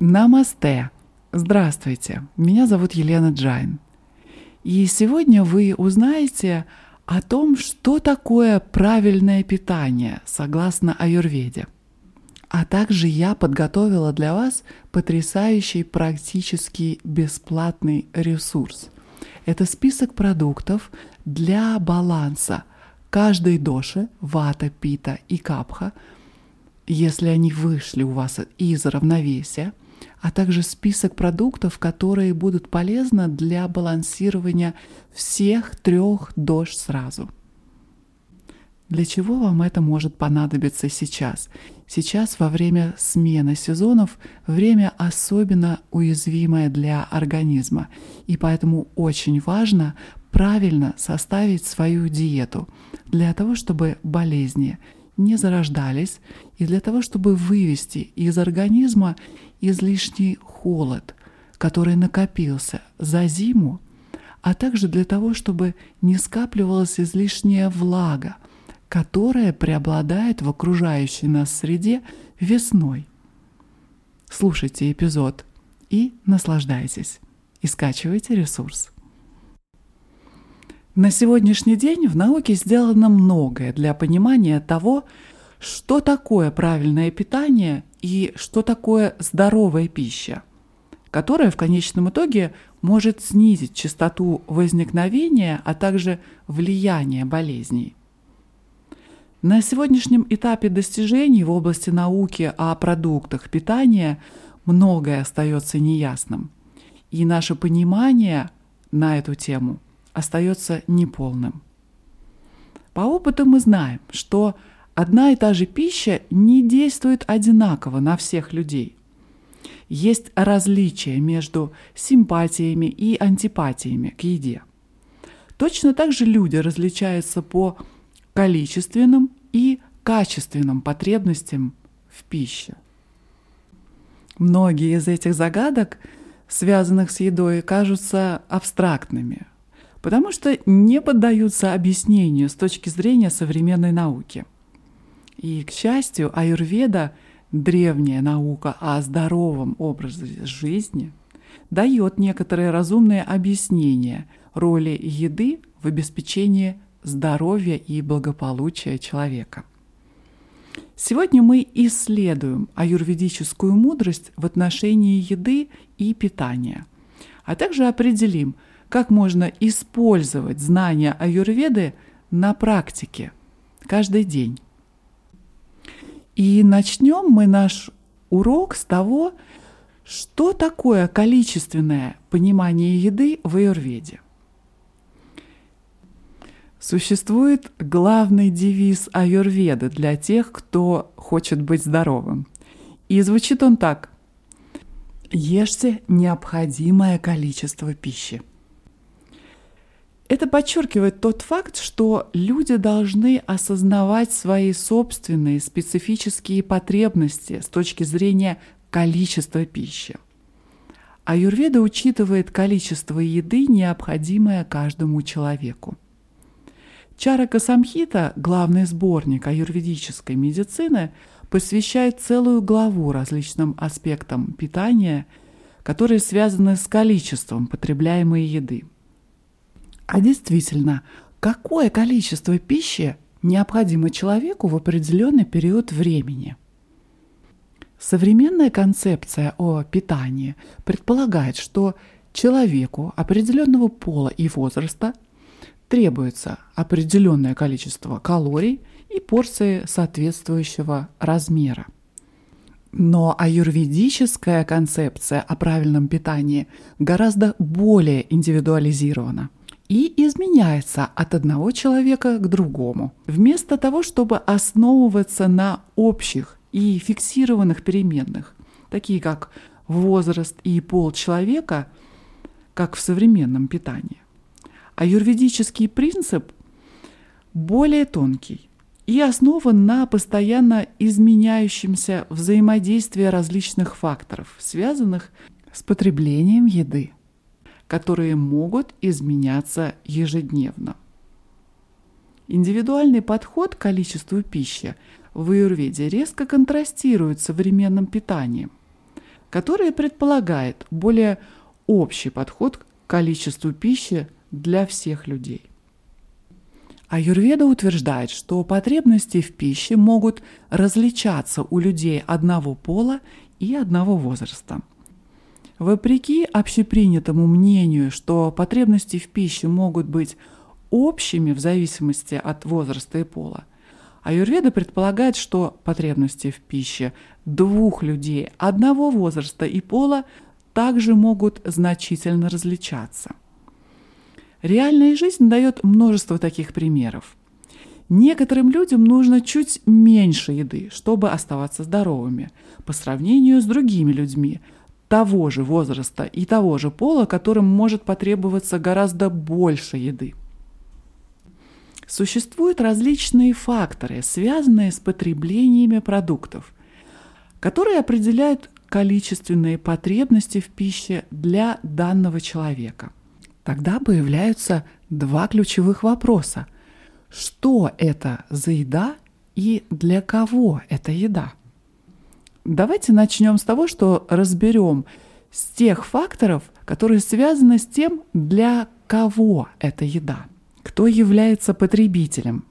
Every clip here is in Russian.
Намасте! Здравствуйте! Меня зовут Елена Джайн. И сегодня вы узнаете о том, что такое правильное питание согласно аюрведе. А также я подготовила для вас потрясающий практически бесплатный ресурс. Это список продуктов для баланса каждой доши, вата, пита и капха, если они вышли у вас из равновесия, а также список продуктов, которые будут полезны для балансирования всех трех дож сразу. Для чего вам это может понадобиться сейчас? Сейчас во время смены сезонов время особенно уязвимое для организма, и поэтому очень важно правильно составить свою диету для того, чтобы болезни не зарождались, и для того, чтобы вывести из организма излишний холод, который накопился за зиму, а также для того, чтобы не скапливалась излишняя влага, которая преобладает в окружающей нас среде весной. Слушайте эпизод и наслаждайтесь. И скачивайте ресурс. На сегодняшний день в науке сделано многое для понимания того, что такое правильное питание и что такое здоровая пища, которая в конечном итоге может снизить частоту возникновения, а также влияния болезней. На сегодняшнем этапе достижений в области науки о продуктах питания многое остается неясным, и наше понимание на эту тему – остается неполным. По опыту мы знаем, что одна и та же пища не действует одинаково на всех людей. Есть различия между симпатиями и антипатиями к еде. Точно так же люди различаются по количественным и качественным потребностям в пище. Многие из этих загадок, связанных с едой, кажутся абстрактными – потому что не поддаются объяснению с точки зрения современной науки. И, к счастью, аюрведа, древняя наука о здоровом образе жизни, дает некоторые разумные объяснения роли еды в обеспечении здоровья и благополучия человека. Сегодня мы исследуем аюрведическую мудрость в отношении еды и питания, а также определим – как можно использовать знания аюрведы на практике каждый день. И начнем мы наш урок с того, что такое количественное понимание еды в аюрведе. Существует главный девиз аюрведы для тех, кто хочет быть здоровым. И звучит он так. Ешьте необходимое количество пищи. Это подчеркивает тот факт, что люди должны осознавать свои собственные специфические потребности с точки зрения количества пищи. Аюрведа учитывает количество еды, необходимое каждому человеку. Чарака Самхита, главный сборник аюрведической медицины, посвящает целую главу различным аспектам питания, которые связаны с количеством потребляемой еды – а действительно, какое количество пищи необходимо человеку в определенный период времени? Современная концепция о питании предполагает, что человеку определенного пола и возраста требуется определенное количество калорий и порции соответствующего размера. Но аюрведическая концепция о правильном питании гораздо более индивидуализирована – и изменяется от одного человека к другому. Вместо того, чтобы основываться на общих и фиксированных переменных, такие как возраст и пол человека, как в современном питании. А юридический принцип более тонкий и основан на постоянно изменяющемся взаимодействии различных факторов, связанных с потреблением еды которые могут изменяться ежедневно. Индивидуальный подход к количеству пищи в аюрведе резко контрастирует с современным питанием. который предполагает более общий подход к количеству пищи для всех людей. Аюрведа утверждает, что потребности в пище могут различаться у людей одного пола и одного возраста. Вопреки общепринятому мнению, что потребности в пище могут быть общими в зависимости от возраста и пола, Аюрведа предполагает, что потребности в пище двух людей одного возраста и пола также могут значительно различаться – Реальная жизнь дает множество таких примеров. Некоторым людям нужно чуть меньше еды, чтобы оставаться здоровыми, по сравнению с другими людьми того же возраста и того же пола, которым может потребоваться гораздо больше еды. Существуют различные факторы, связанные с потреблениями продуктов, которые определяют количественные потребности в пище для данного человека. Тогда появляются два ключевых вопроса. Что это за еда и для кого эта еда? Давайте начнем с того, что разберем с тех факторов, которые связаны с тем, для кого эта еда, кто является потребителем.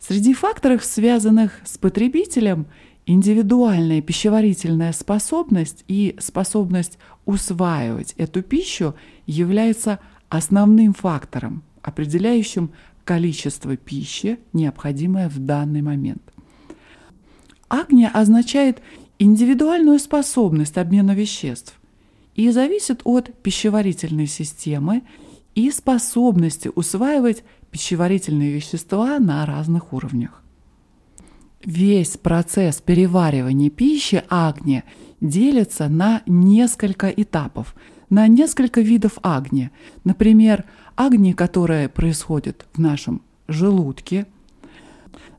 Среди факторов, связанных с потребителем, индивидуальная пищеварительная способность и способность усваивать эту пищу является основным фактором, определяющим количество пищи, необходимое в данный момент. Агния означает индивидуальную способность обмена веществ и зависит от пищеварительной системы и способности усваивать пищеварительные вещества на разных уровнях. Весь процесс переваривания пищи агния делится на несколько этапов, на несколько видов агни. Например, агни, которая происходит в нашем желудке.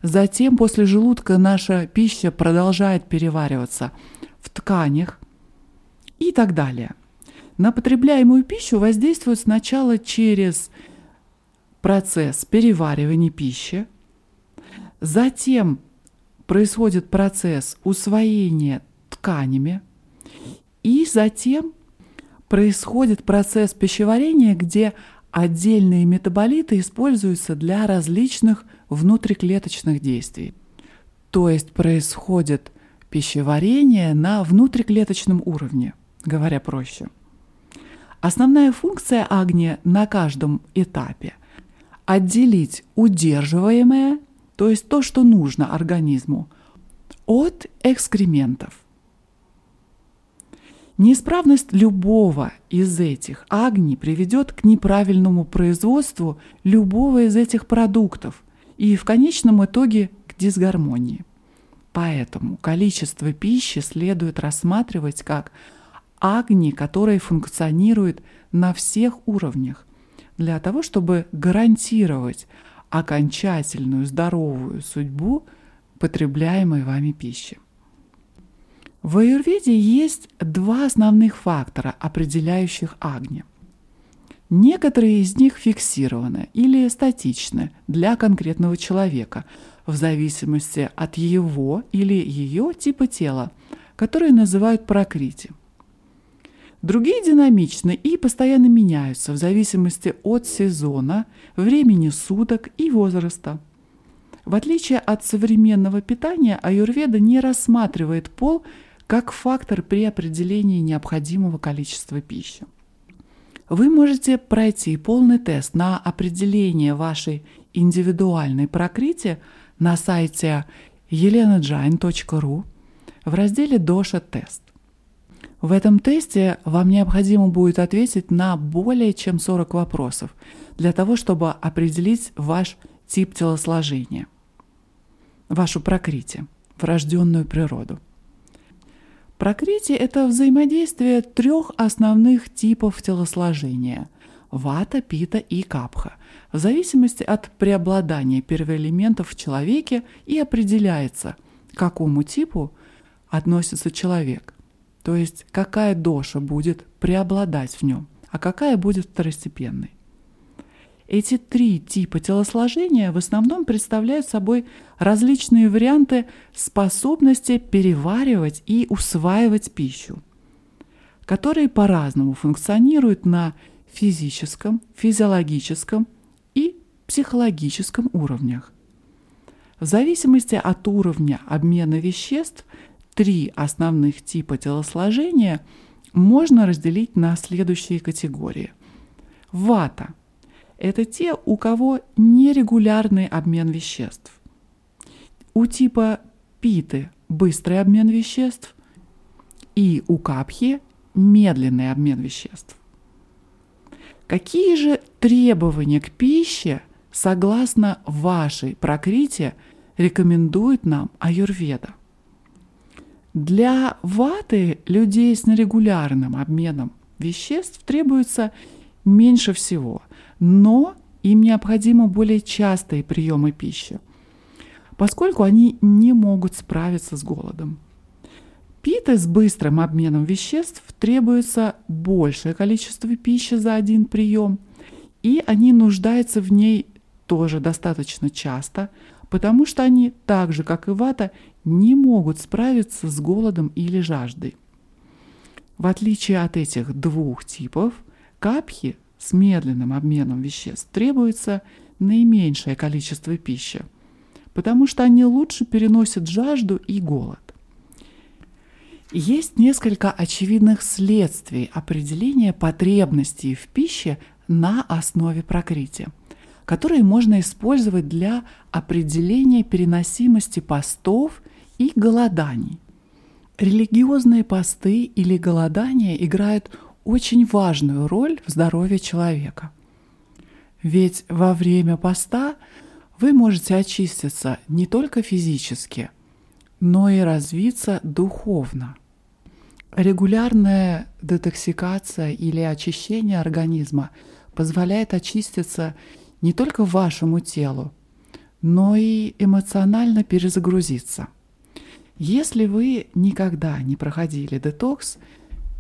Затем после желудка наша пища продолжает перевариваться в тканях и так далее. На потребляемую пищу воздействует сначала через процесс переваривания пищи, затем происходит процесс усвоения тканями, и затем происходит процесс пищеварения, где отдельные метаболиты используются для различных внутриклеточных действий. То есть происходит пищеварение на внутриклеточном уровне, говоря проще. Основная функция агния на каждом этапе – отделить удерживаемое – то есть то, что нужно организму, от экскрементов. Неисправность любого из этих агний приведет к неправильному производству любого из этих продуктов и в конечном итоге к дисгармонии. Поэтому количество пищи следует рассматривать как агни, которые функционируют на всех уровнях, для того, чтобы гарантировать окончательную здоровую судьбу потребляемой вами пищи. В аюрведе есть два основных фактора, определяющих агни. Некоторые из них фиксированы или статичны для конкретного человека в зависимости от его или ее типа тела, которые называют прокрити – Другие динамичны и постоянно меняются в зависимости от сезона, времени суток и возраста. В отличие от современного питания, аюрведа не рассматривает пол как фактор при определении необходимого количества пищи. Вы можете пройти полный тест на определение вашей индивидуальной прокрити на сайте elenajain.ru в разделе «Доша тест». В этом тесте вам необходимо будет ответить на более чем 40 вопросов для того, чтобы определить ваш тип телосложения, вашу прокрити, врожденную природу. Прокрити – это взаимодействие трех основных типов телосложения – вата, пита и капха, в зависимости от преобладания первоэлементов в человеке и определяется, к какому типу относится человек – то есть какая доша будет преобладать в нем, а какая будет второстепенной. Эти три типа телосложения в основном представляют собой различные варианты способности переваривать и усваивать пищу, которые по-разному функционируют на физическом, физиологическом и психологическом уровнях. В зависимости от уровня обмена веществ три основных типа телосложения можно разделить на следующие категории. Вата – это те, у кого нерегулярный обмен веществ. У типа питы – быстрый обмен веществ, и у капхи – медленный обмен веществ. Какие же требования к пище, согласно вашей прокрите, рекомендует нам аюрведа? Для ваты людей с нерегулярным обменом веществ требуется меньше всего, но им необходимы более частые приемы пищи, поскольку они не могут справиться с голодом. Питы с быстрым обменом веществ требуется большее количество пищи за один прием, и они нуждаются в ней тоже достаточно часто, потому что они, так же как и вата, не могут справиться с голодом или жаждой. В отличие от этих двух типов, капхи с медленным обменом веществ требуется наименьшее количество пищи, потому что они лучше переносят жажду и голод. Есть несколько очевидных следствий определения потребностей в пище на основе прокрити, которые можно использовать для определения переносимости постов и голоданий. Религиозные посты или голодания играют очень важную роль в здоровье человека. Ведь во время поста вы можете очиститься не только физически, но и развиться духовно. Регулярная детоксикация или очищение организма позволяет очиститься не только вашему телу, но и эмоционально перезагрузиться. Если вы никогда не проходили детокс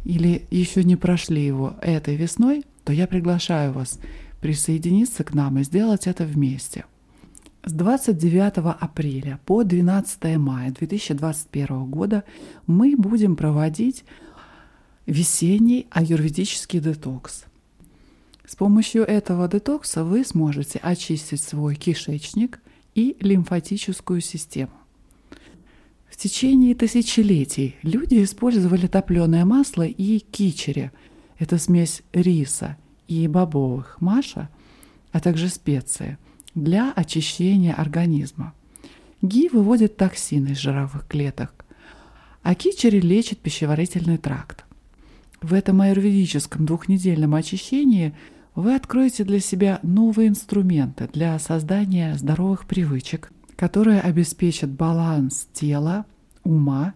или еще не прошли его этой весной, то я приглашаю вас присоединиться к нам и сделать это вместе. С 29 апреля по 12 мая 2021 года мы будем проводить весенний аюрведический детокс. С помощью этого детокса вы сможете очистить свой кишечник и лимфатическую систему. Течение тысячелетий люди использовали топленое масло и кичери. Это смесь риса и бобовых маша, а также специи – для очищения организма. Ги выводит токсины из жировых клеток, а кичери лечит пищеварительный тракт. В этом аюрведическом двухнедельном очищении вы откроете для себя новые инструменты для создания здоровых привычек, которые обеспечат баланс тела, ума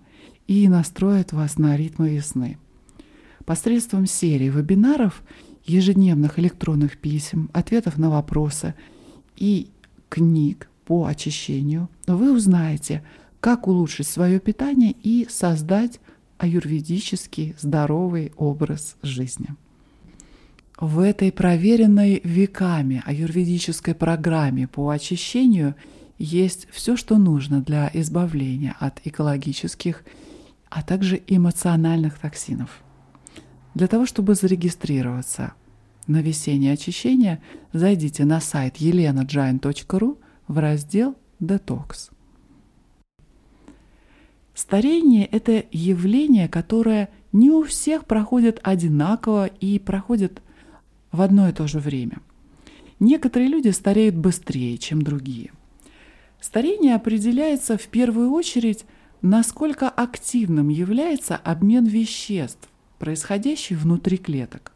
и настроят вас на ритмы весны. Посредством серии вебинаров, ежедневных электронных писем, ответов на вопросы – и книг по очищению, вы узнаете, как улучшить свое питание и создать аюрведический здоровый образ жизни. В этой проверенной веками аюрведической программе по очищению есть все, что нужно для избавления от экологических, а также эмоциональных токсинов. Для того, чтобы зарегистрироваться – на весеннее очищение зайдите на сайт elenajain.ru в раздел «Детокс». Старение – это явление, которое не у всех проходит одинаково и проходит в одно и то же время. Некоторые люди стареют быстрее, чем другие. Старение определяется в первую очередь, насколько активным является обмен веществ, происходящий внутри клеток.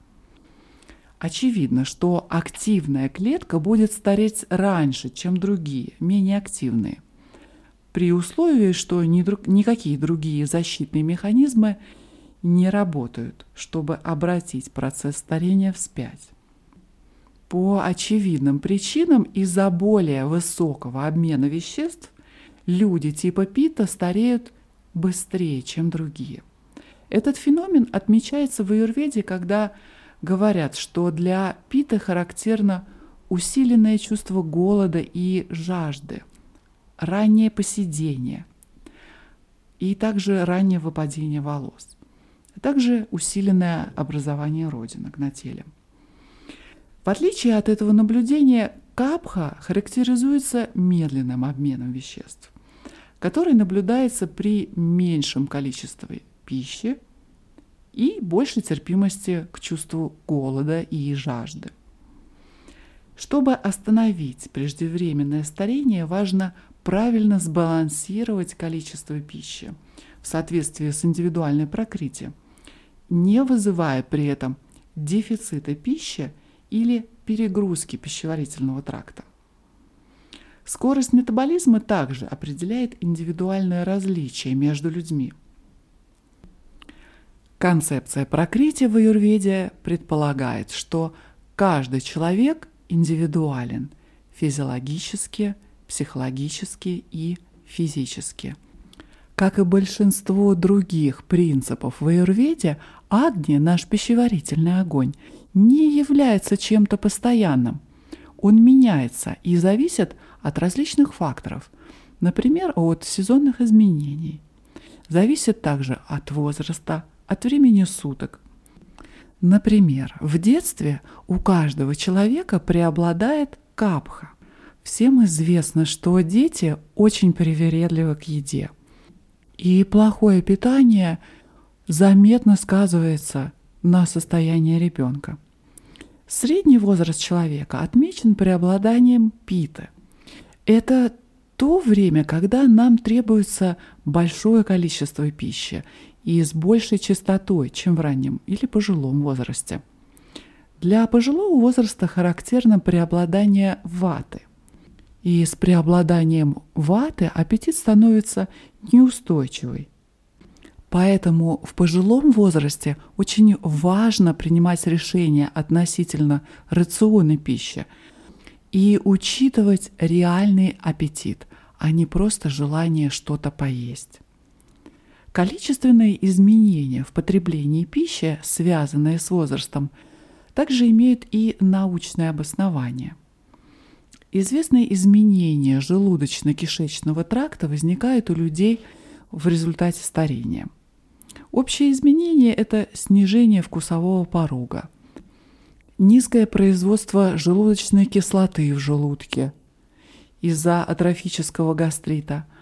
Очевидно, что активная клетка будет стареть раньше, чем другие, менее активные, при условии, что ни друг, никакие другие защитные механизмы не работают, чтобы обратить процесс старения вспять. По очевидным причинам из-за более высокого обмена веществ люди типа Пита стареют быстрее, чем другие. Этот феномен отмечается в аюрведе, когда говорят, что для пита характерно усиленное чувство голода и жажды, раннее поседение и также раннее выпадение волос, а также усиленное образование родинок на теле. В отличие от этого наблюдения, капха характеризуется медленным обменом веществ, который наблюдается при меньшем количестве пищи и большей терпимости к чувству голода и жажды. Чтобы остановить преждевременное старение, важно правильно сбалансировать количество пищи в соответствии с индивидуальной прокрытием, не вызывая при этом дефицита пищи или перегрузки пищеварительного тракта. Скорость метаболизма также определяет индивидуальное различие между людьми. Концепция прокрытия в аюрведе предполагает, что каждый человек индивидуален физиологически, психологически и физически. Как и большинство других принципов в аюрведе, агни, наш пищеварительный огонь, не является чем-то постоянным. Он меняется и зависит от различных факторов, например, от сезонных изменений. Зависит также от возраста, от времени суток, Например, в детстве у каждого человека преобладает капха. Всем известно, что дети очень привередливы к еде. И плохое питание заметно сказывается на состоянии ребенка. Средний возраст человека отмечен преобладанием питы. Это то время, когда нам требуется большое количество пищи, и с большей частотой, чем в раннем или пожилом возрасте. Для пожилого возраста характерно преобладание ваты. И с преобладанием ваты аппетит становится неустойчивый. Поэтому в пожилом возрасте очень важно принимать решения относительно рациона пищи и учитывать реальный аппетит, а не просто желание что-то поесть. Количественные изменения в потреблении пищи, связанные с возрастом, также имеют и научное обоснование. Известные изменения желудочно-кишечного тракта возникают у людей в результате старения. Общее изменение – это снижение вкусового порога, низкое производство желудочной кислоты в желудке из-за атрофического гастрита –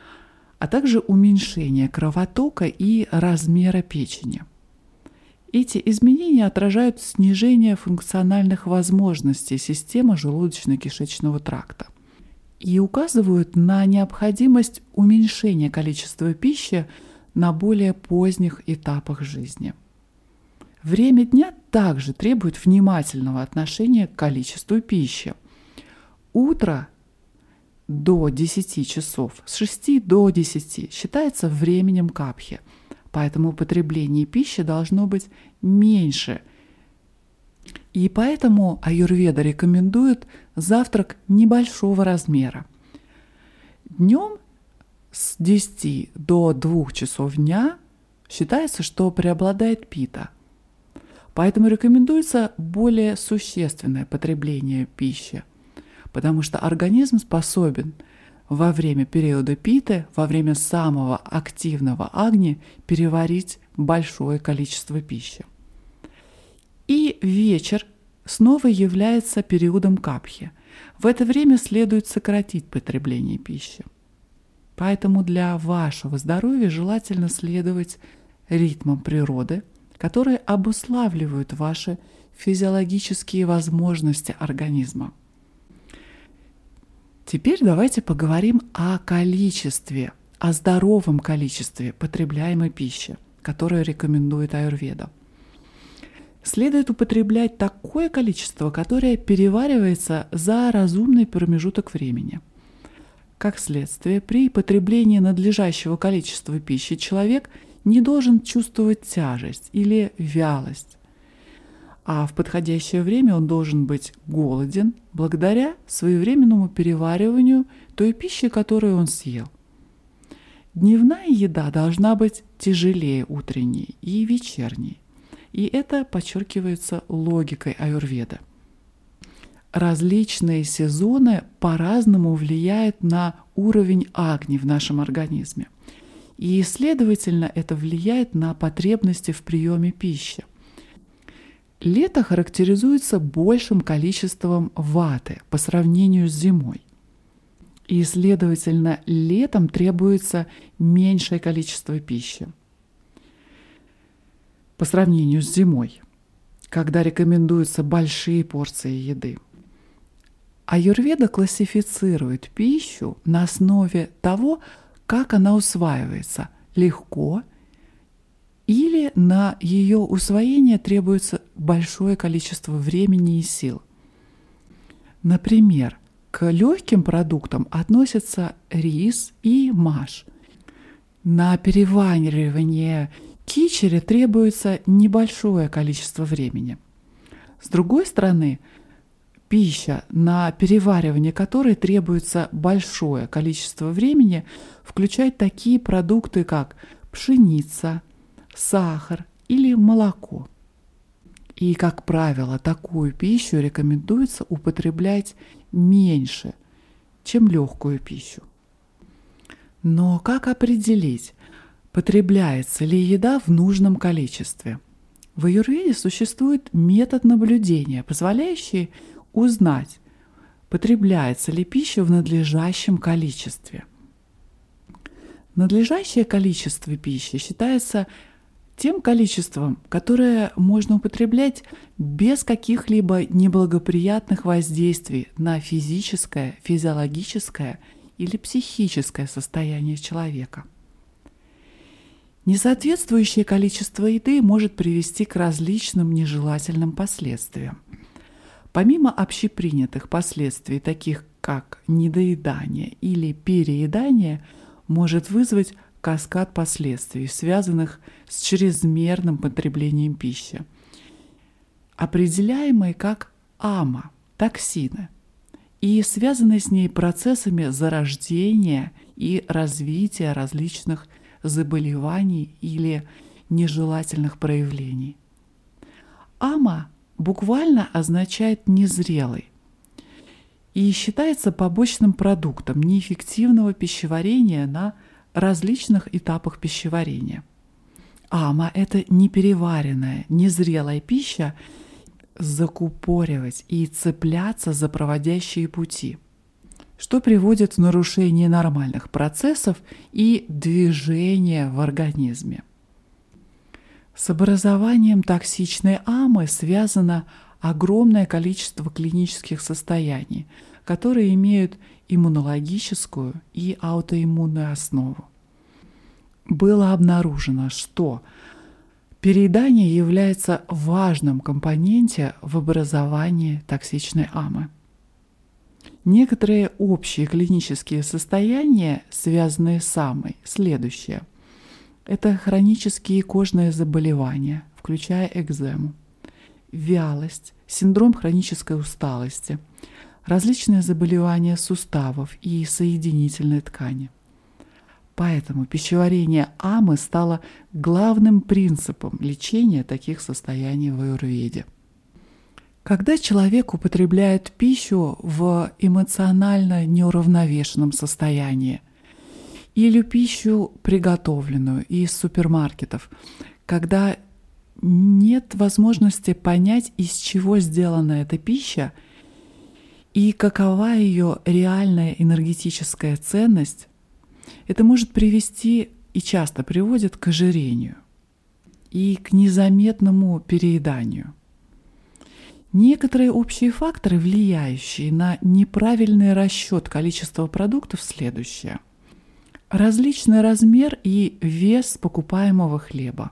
а также уменьшение кровотока и размера печени. Эти изменения отражают снижение функциональных возможностей системы желудочно-кишечного тракта и указывают на необходимость уменьшения количества пищи на более поздних этапах жизни. Время дня также требует внимательного отношения к количеству пищи. Утро до 10 часов, с 6 до 10 считается временем капхи, поэтому потребление пищи должно быть меньше. И поэтому аюрведа рекомендует завтрак небольшого размера. Днем с 10 до 2 часов дня считается, что преобладает пита. Поэтому рекомендуется более существенное потребление пищи – потому что организм способен во время периода питы, во время самого активного агни переварить большое количество пищи. И вечер снова является периодом капхи. В это время следует сократить потребление пищи. Поэтому для вашего здоровья желательно следовать ритмам природы, которые обуславливают ваши физиологические возможности организма. Теперь давайте поговорим о количестве, о здоровом количестве потребляемой пищи, которую рекомендует аюрведа. Следует употреблять такое количество, которое переваривается за разумный промежуток времени. Как следствие, при потреблении надлежащего количества пищи человек не должен чувствовать тяжесть или вялость, а в подходящее время он должен быть голоден благодаря своевременному перевариванию той пищи, которую он съел. Дневная еда должна быть тяжелее утренней и вечерней, и это подчеркивается логикой аюрведа. Различные сезоны по-разному влияют на уровень агни в нашем организме. И, следовательно, это влияет на потребности в приеме пищи. Лето характеризуется большим количеством ваты по сравнению с зимой. И, следовательно, летом требуется меньшее количество пищи по сравнению с зимой, когда рекомендуются большие порции еды. Аюрведа классифицирует пищу на основе того, как она усваивается – легко или на ее усвоение требуется большое количество времени и сил. Например, к легким продуктам относятся рис и маш. На переваривание кичери требуется небольшое количество времени. С другой стороны, пища, на переваривание которой требуется большое количество времени, включает такие продукты, как пшеница, сахар или молоко. И, как правило, такую пищу рекомендуется употреблять меньше, чем легкую пищу. Но как определить, потребляется ли еда в нужном количестве? В аюрведе существует метод наблюдения, позволяющий узнать, потребляется ли пища в надлежащем количестве. Надлежащее количество пищи считается тем количеством, которое можно употреблять без каких-либо неблагоприятных воздействий на физическое, физиологическое или психическое состояние человека. Несоответствующее количество еды может привести к различным нежелательным последствиям. Помимо общепринятых последствий, таких как недоедание или переедание, может вызвать каскад последствий, связанных с чрезмерным потреблением пищи, определяемые как АМА – токсины, и связанные с ней процессами зарождения и развития различных заболеваний или нежелательных проявлений. АМА буквально означает «незрелый», и считается побочным продуктом неэффективного пищеварения на различных этапах пищеварения. Ама – это непереваренная, незрелая пища, закупоривать и цепляться за проводящие пути, что приводит в нарушение нормальных процессов и движения в организме. С образованием токсичной амы связано огромное количество клинических состояний, которые имеют иммунологическую и аутоиммунную основу. Было обнаружено, что переедание является важным компоненте в образовании токсичной амы. Некоторые общие клинические состояния, связанные с амой, следующие. Это хронические кожные заболевания, включая экзему, вялость, синдром хронической усталости – различные заболевания суставов и соединительной ткани. Поэтому пищеварение амы стало главным принципом лечения таких состояний в аюрведе. Когда человек употребляет пищу в эмоционально неуравновешенном состоянии или пищу, приготовленную из супермаркетов, когда нет возможности понять, из чего сделана эта пища – и какова ее реальная энергетическая ценность, это может привести и часто приводит к ожирению и к незаметному перееданию. Некоторые общие факторы, влияющие на неправильный расчет количества продуктов, следующие. Различный размер и вес покупаемого хлеба.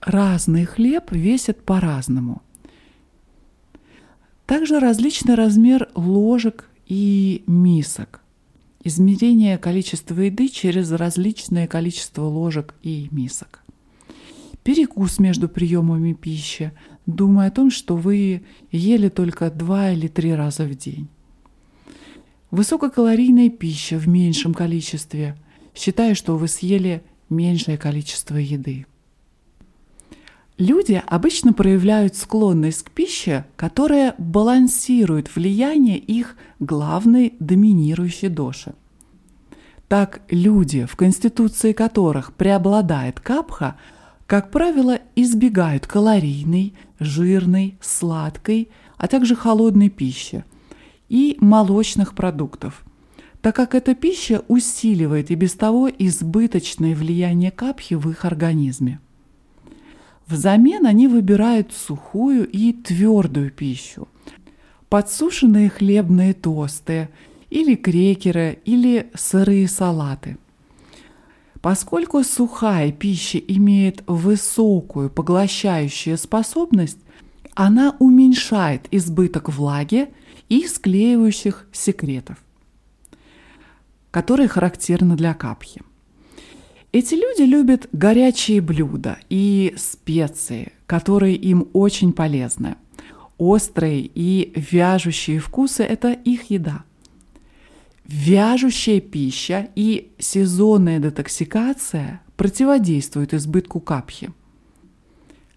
Разный хлеб весит по-разному. Также различный размер ложек и мисок. Измерение количества еды через различное количество ложек и мисок. Перекус между приемами пищи, думая о том, что вы ели только два или три раза в день. Высококалорийная пища в меньшем количестве, считая, что вы съели меньшее количество еды. Люди обычно проявляют склонность к пище, которая балансирует влияние их главной доминирующей доши. Так люди, в конституции которых преобладает капха, как правило, избегают калорийной, жирной, сладкой, а также холодной пищи и молочных продуктов, так как эта пища усиливает и без того избыточное влияние капхи в их организме. Взамен они выбирают сухую и твердую пищу. Подсушенные хлебные тосты или крекеры или сырые салаты. Поскольку сухая пища имеет высокую поглощающую способность, она уменьшает избыток влаги и склеивающих секретов, которые характерны для капхи. Эти люди любят горячие блюда и специи, которые им очень полезны. Острые и вяжущие вкусы – это их еда. Вяжущая пища и сезонная детоксикация противодействуют избытку капхи.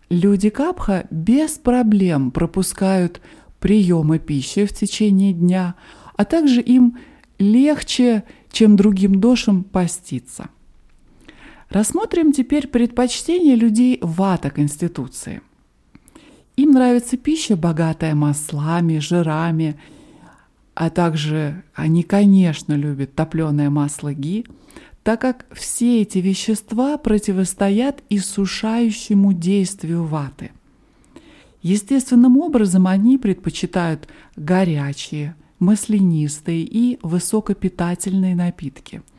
Люди капха без проблем пропускают приемы пищи в течение дня, а также им легче, чем другим дошам, поститься – Рассмотрим теперь предпочтения людей вата Конституции. Им нравится пища, богатая маслами, жирами, а также они, конечно, любят топленое масло ги, так как все эти вещества противостоят иссушающему действию ваты. Естественным образом они предпочитают горячие, маслянистые и высокопитательные напитки –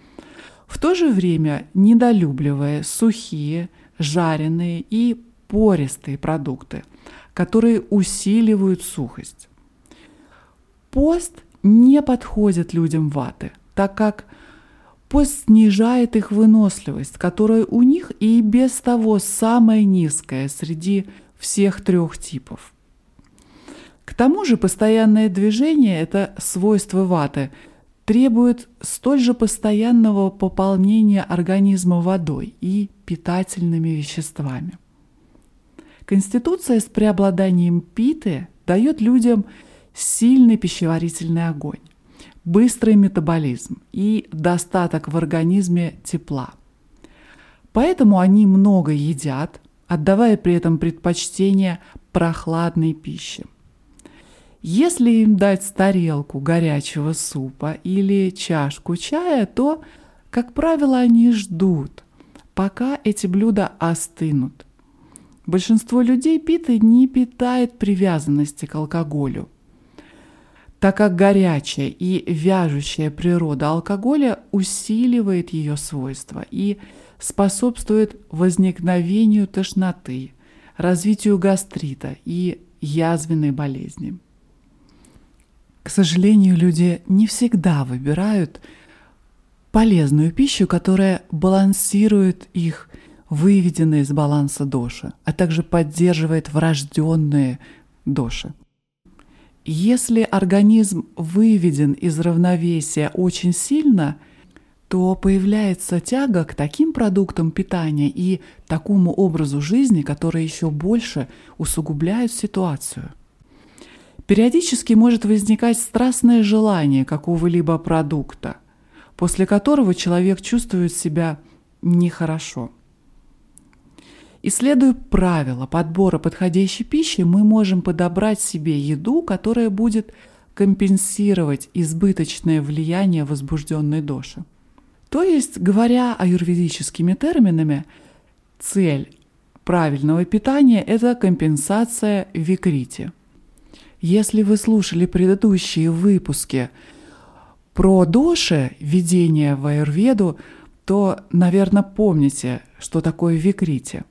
в то же время недолюбливая сухие, жареные и пористые продукты, которые усиливают сухость. Пост не подходит людям ваты, так как пост снижает их выносливость, которая у них и без того самая низкая среди всех трех типов. К тому же постоянное движение – это свойство ваты – требует столь же постоянного пополнения организма водой и питательными веществами. Конституция с преобладанием питы дает людям сильный пищеварительный огонь, быстрый метаболизм и достаток в организме тепла. Поэтому они много едят, отдавая при этом предпочтение прохладной пище – если им дать тарелку горячего супа или чашку чая, то, как правило, они ждут, пока эти блюда остынут. Большинство людей питы не питает привязанности к алкоголю, так как горячая и вяжущая природа алкоголя усиливает ее свойства и способствует возникновению тошноты, развитию гастрита и язвенной болезни. К сожалению, люди не всегда выбирают полезную пищу, которая балансирует их выведенные из баланса доши, а также поддерживает врожденные доши. Если организм выведен из равновесия очень сильно, то появляется тяга к таким продуктам питания и такому образу жизни, которые еще больше усугубляют ситуацию. Периодически может возникать страстное желание какого-либо продукта, после которого человек чувствует себя нехорошо. Исследуя правила подбора подходящей пищи, мы можем подобрать себе еду, которая будет компенсировать избыточное влияние возбужденной доши. То есть, говоря аюрведическими терминами, цель правильного питания – это компенсация викрити – если вы слушали предыдущие выпуски про доши, введение в аюрведу, то, наверное, помните, что такое викрити.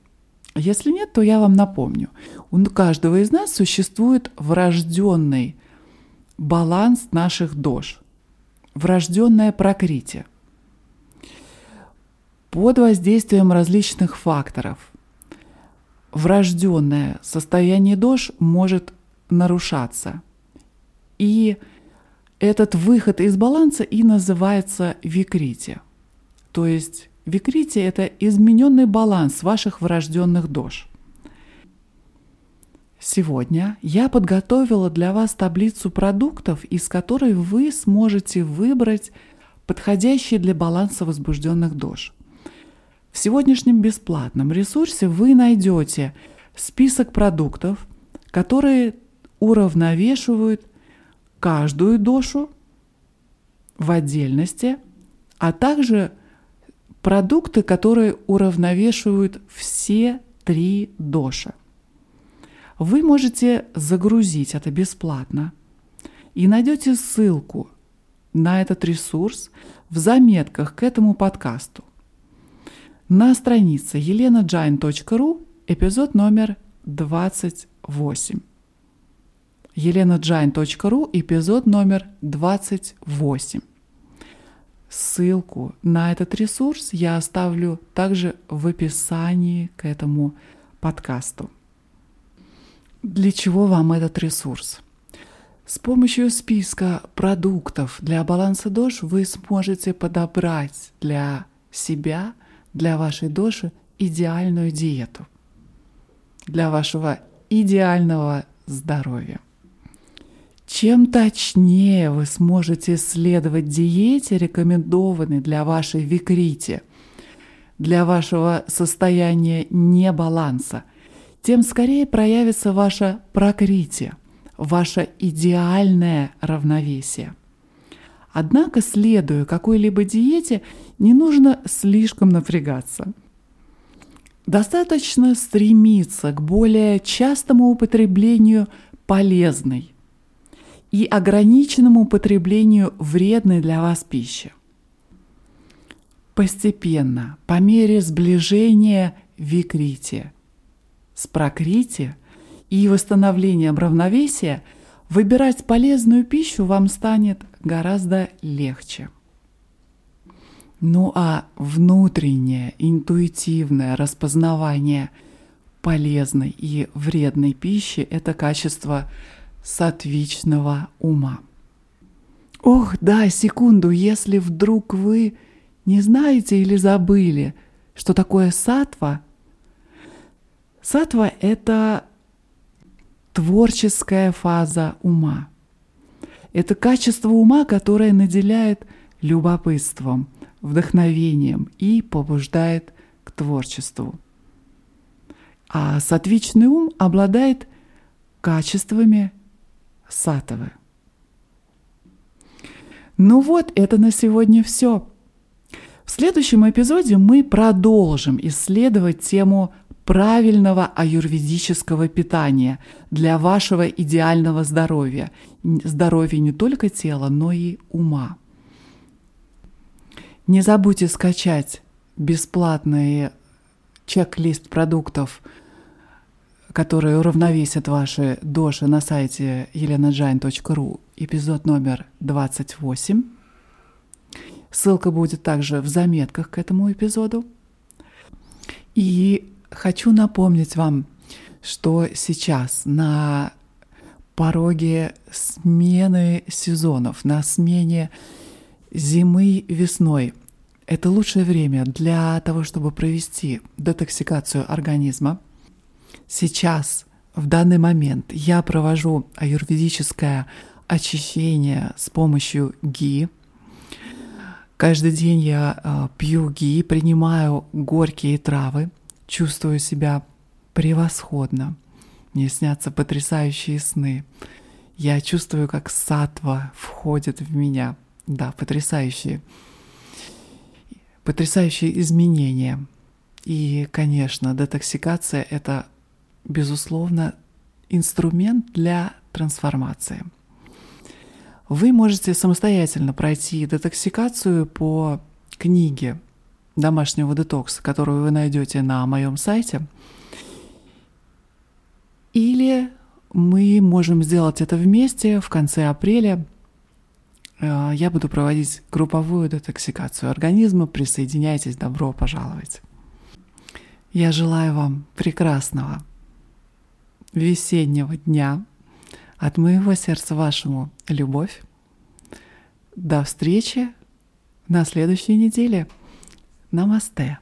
Если нет, то я вам напомню. У каждого из нас существует врожденный баланс наших дож, врожденное прокритие. Под воздействием различных факторов врожденное состояние дож может нарушаться. И этот выход из баланса и называется викрити. То есть викрити – это измененный баланс ваших врожденных дож. Сегодня я подготовила для вас таблицу продуктов, из которой вы сможете выбрать подходящие для баланса возбужденных дож. В сегодняшнем бесплатном ресурсе вы найдете список продуктов, которые уравновешивают каждую дошу в отдельности, а также продукты, которые уравновешивают все три доши. Вы можете загрузить это бесплатно и найдете ссылку на этот ресурс в заметках к этому подкасту на странице elenajain.ru эпизод номер 28. elenajain.ru эпизод номер 28. Ссылку на этот ресурс я оставлю также в описании к этому подкасту. Для чего вам этот ресурс? С помощью списка продуктов для баланса дож вы сможете подобрать для себя, для вашей доши идеальную диету для вашего идеального здоровья. Чем точнее вы сможете следовать диете, рекомендованной для вашей викрити, для вашего состояния небаланса, тем скорее проявится ваше прокритие, ваше идеальное равновесие. Однако, следуя какой-либо диете, не нужно слишком напрягаться. Достаточно стремиться к более частому употреблению полезной, и ограниченному потреблению вредной для вас пищи. Постепенно, по мере сближения викрити с прокрити и восстановлением равновесия, выбирать полезную пищу вам станет гораздо легче. Ну а внутреннее, интуитивное распознавание полезной и вредной пищи – это качество сатвичного ума. Ох, да, секунду, если вдруг вы не знаете или забыли, что такое сатва. Сатва — это творческая фаза ума. Это качество ума, которое наделяет любопытством, вдохновением и побуждает к творчеству. А сатвичный ум обладает качествами Сатовы. Ну вот, это на сегодня все. В следующем эпизоде мы продолжим исследовать тему правильного аюрведического питания для вашего идеального здоровья. Здоровья не только тела, но и ума. Не забудьте скачать бесплатный чек-лист продуктов – которые уравновесят ваши доши на сайте elenajain.ru, эпизод номер 28. Ссылка будет также в заметках к этому эпизоду. И хочу напомнить вам, что сейчас на пороге смены сезонов, на смене зимы весной. Это лучшее время для того, чтобы провести детоксикацию организма – Сейчас, в данный момент, я провожу аюрведическое очищение с помощью ги. Каждый день я э, пью ги, принимаю горькие травы, чувствую себя превосходно. Мне снятся потрясающие сны. Я чувствую, как сатва входит в меня. Да, потрясающие. Потрясающие изменения. И, конечно, детоксикация — это безусловно, инструмент для трансформации. Вы можете самостоятельно пройти детоксикацию по книге домашнего детокса, которую вы найдете на моем сайте. Или мы можем сделать это вместе в конце апреля. Э, я буду проводить групповую детоксикацию организма. Присоединяйтесь, добро пожаловать. Я желаю вам прекрасного весеннего дня. От моего сердца вашему любовь. До встречи на следующей неделе. Намасте.